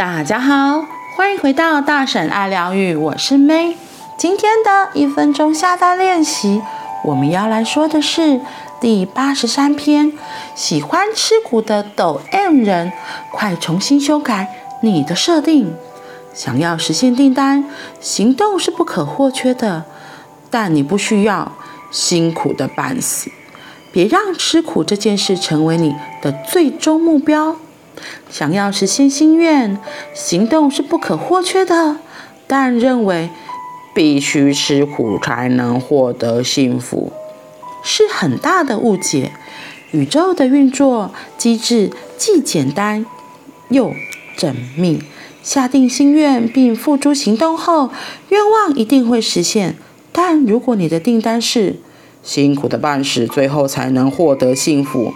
大家好，欢迎回到大婶爱疗愈，我是 May。今天的一分钟下单练习，我们要来说的是第八十三篇：喜欢吃苦的抖 M 人，快重新修改你的设定。想要实现订单，行动是不可或缺的，但你不需要辛苦的半死。别让吃苦这件事成为你的最终目标。想要实现心愿，行动是不可或缺的，但认为必须吃苦才能获得幸福，是很大的误解。宇宙的运作机制既简单又缜密。下定心愿并付诸行动后，愿望一定会实现。但如果你的订单是辛苦的半死，最后才能获得幸福，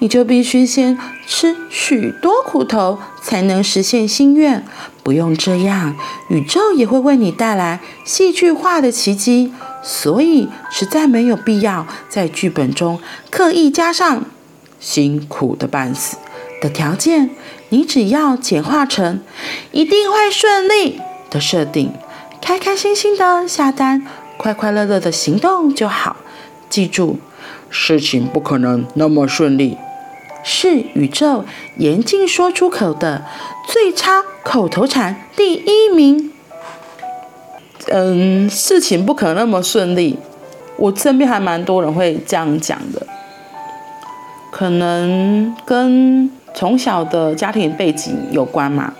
你就必须先吃许多苦头，才能实现心愿。不用这样，宇宙也会为你带来戏剧化的奇迹。所以，实在没有必要在剧本中刻意加上辛苦的半死的条件。你只要简化成一定会顺利的设定，开开心心的下单，快快乐乐的行动就好。记住，事情不可能那么顺利，是宇宙严禁说出口的最差口头禅第一名。嗯，事情不可能那么顺利，我身边还蛮多人会这样讲的，可能跟。从小的家庭背景有关嘛？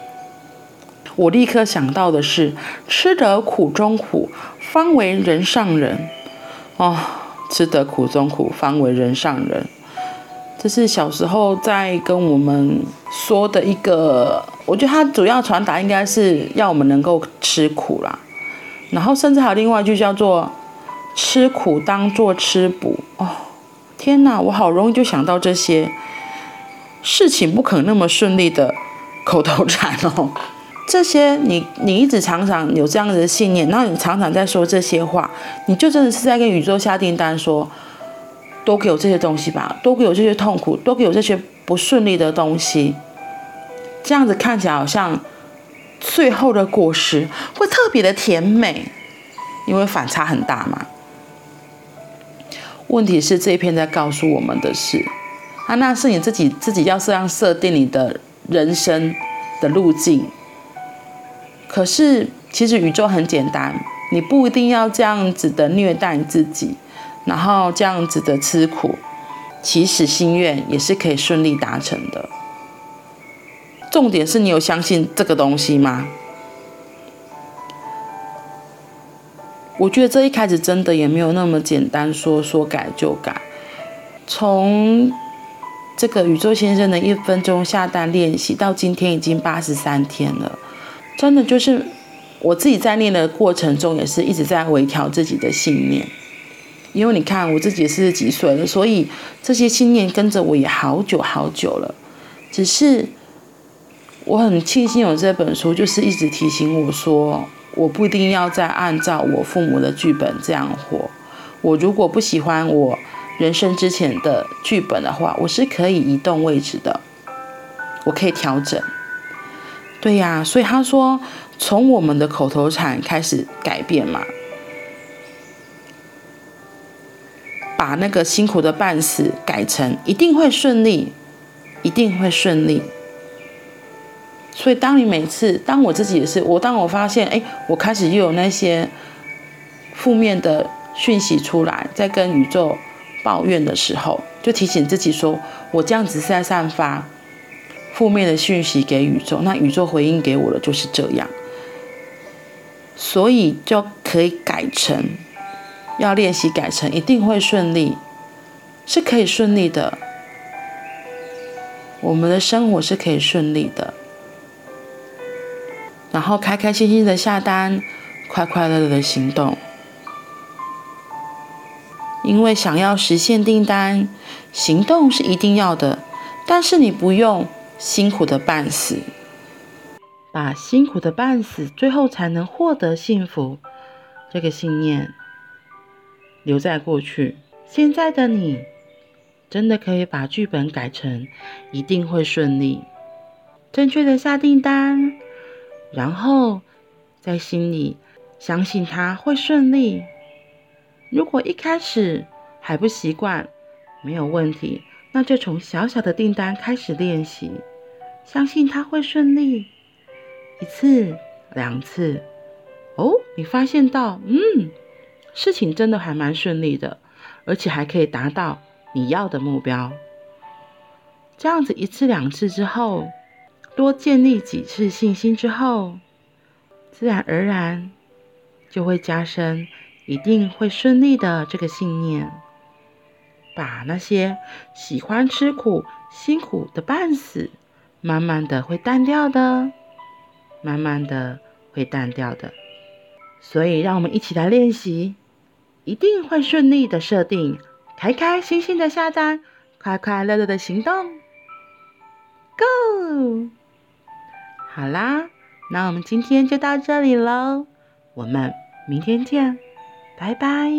我立刻想到的是“吃得苦中苦，方为人上人”。哦，吃得苦中苦，方为人上人，这是小时候在跟我们说的一个。我觉得它主要传达应该是要我们能够吃苦啦。然后甚至还有另外一句叫做“吃苦当做吃补”。哦，天哪，我好容易就想到这些。事情不可能那么顺利的口头禅哦，这些你你一直常常有这样的信念，然后你常常在说这些话，你就真的是在跟宇宙下订单说，多给我这些东西吧，多给我这些痛苦，多给我这些不顺利的东西，这样子看起来好像最后的果实会特别的甜美，因为反差很大嘛。问题是这一篇在告诉我们的是。啊，那是你自己自己要这样设定你的人生的路径。可是其实宇宙很简单，你不一定要这样子的虐待自己，然后这样子的吃苦，其实心愿也是可以顺利达成的。重点是你有相信这个东西吗？我觉得这一开始真的也没有那么简单，说说改就改，从。这个宇宙先生的一分钟下单练习到今天已经八十三天了，真的就是我自己在练的过程中也是一直在微调自己的信念，因为你看我自己四十几岁了，所以这些信念跟着我也好久好久了。只是我很庆幸有这本书，就是一直提醒我说，我不一定要再按照我父母的剧本这样活。我如果不喜欢我。人生之前的剧本的话，我是可以移动位置的，我可以调整。对呀，所以他说，从我们的口头禅开始改变嘛，把那个辛苦的半死改成一定会顺利，一定会顺利。所以当你每次，当我自己也是，我当我发现，哎，我开始又有那些负面的讯息出来，在跟宇宙。抱怨的时候，就提醒自己说：“我这样子是在散发负面的讯息给宇宙，那宇宙回应给我的就是这样。”所以就可以改成，要练习改成一定会顺利，是可以顺利的。我们的生活是可以顺利的，然后开开心心的下单，快快乐乐的行动。因为想要实现订单，行动是一定要的，但是你不用辛苦的半死，把辛苦的半死，最后才能获得幸福。这个信念留在过去，现在的你真的可以把剧本改成一定会顺利，正确的下订单，然后在心里相信它会顺利。如果一开始还不习惯，没有问题，那就从小小的订单开始练习，相信它会顺利。一次、两次，哦，你发现到，嗯，事情真的还蛮顺利的，而且还可以达到你要的目标。这样子一次两次之后，多建立几次信心之后，自然而然就会加深一定会顺利的这个信念，把那些喜欢吃苦、辛苦的半死，慢慢的会淡掉的，慢慢的会淡掉的。所以，让我们一起来练习，一定会顺利的设定，开开心心的下单，快快乐乐的行动。Go！好啦，那我们今天就到这里喽，我们明天见，拜拜。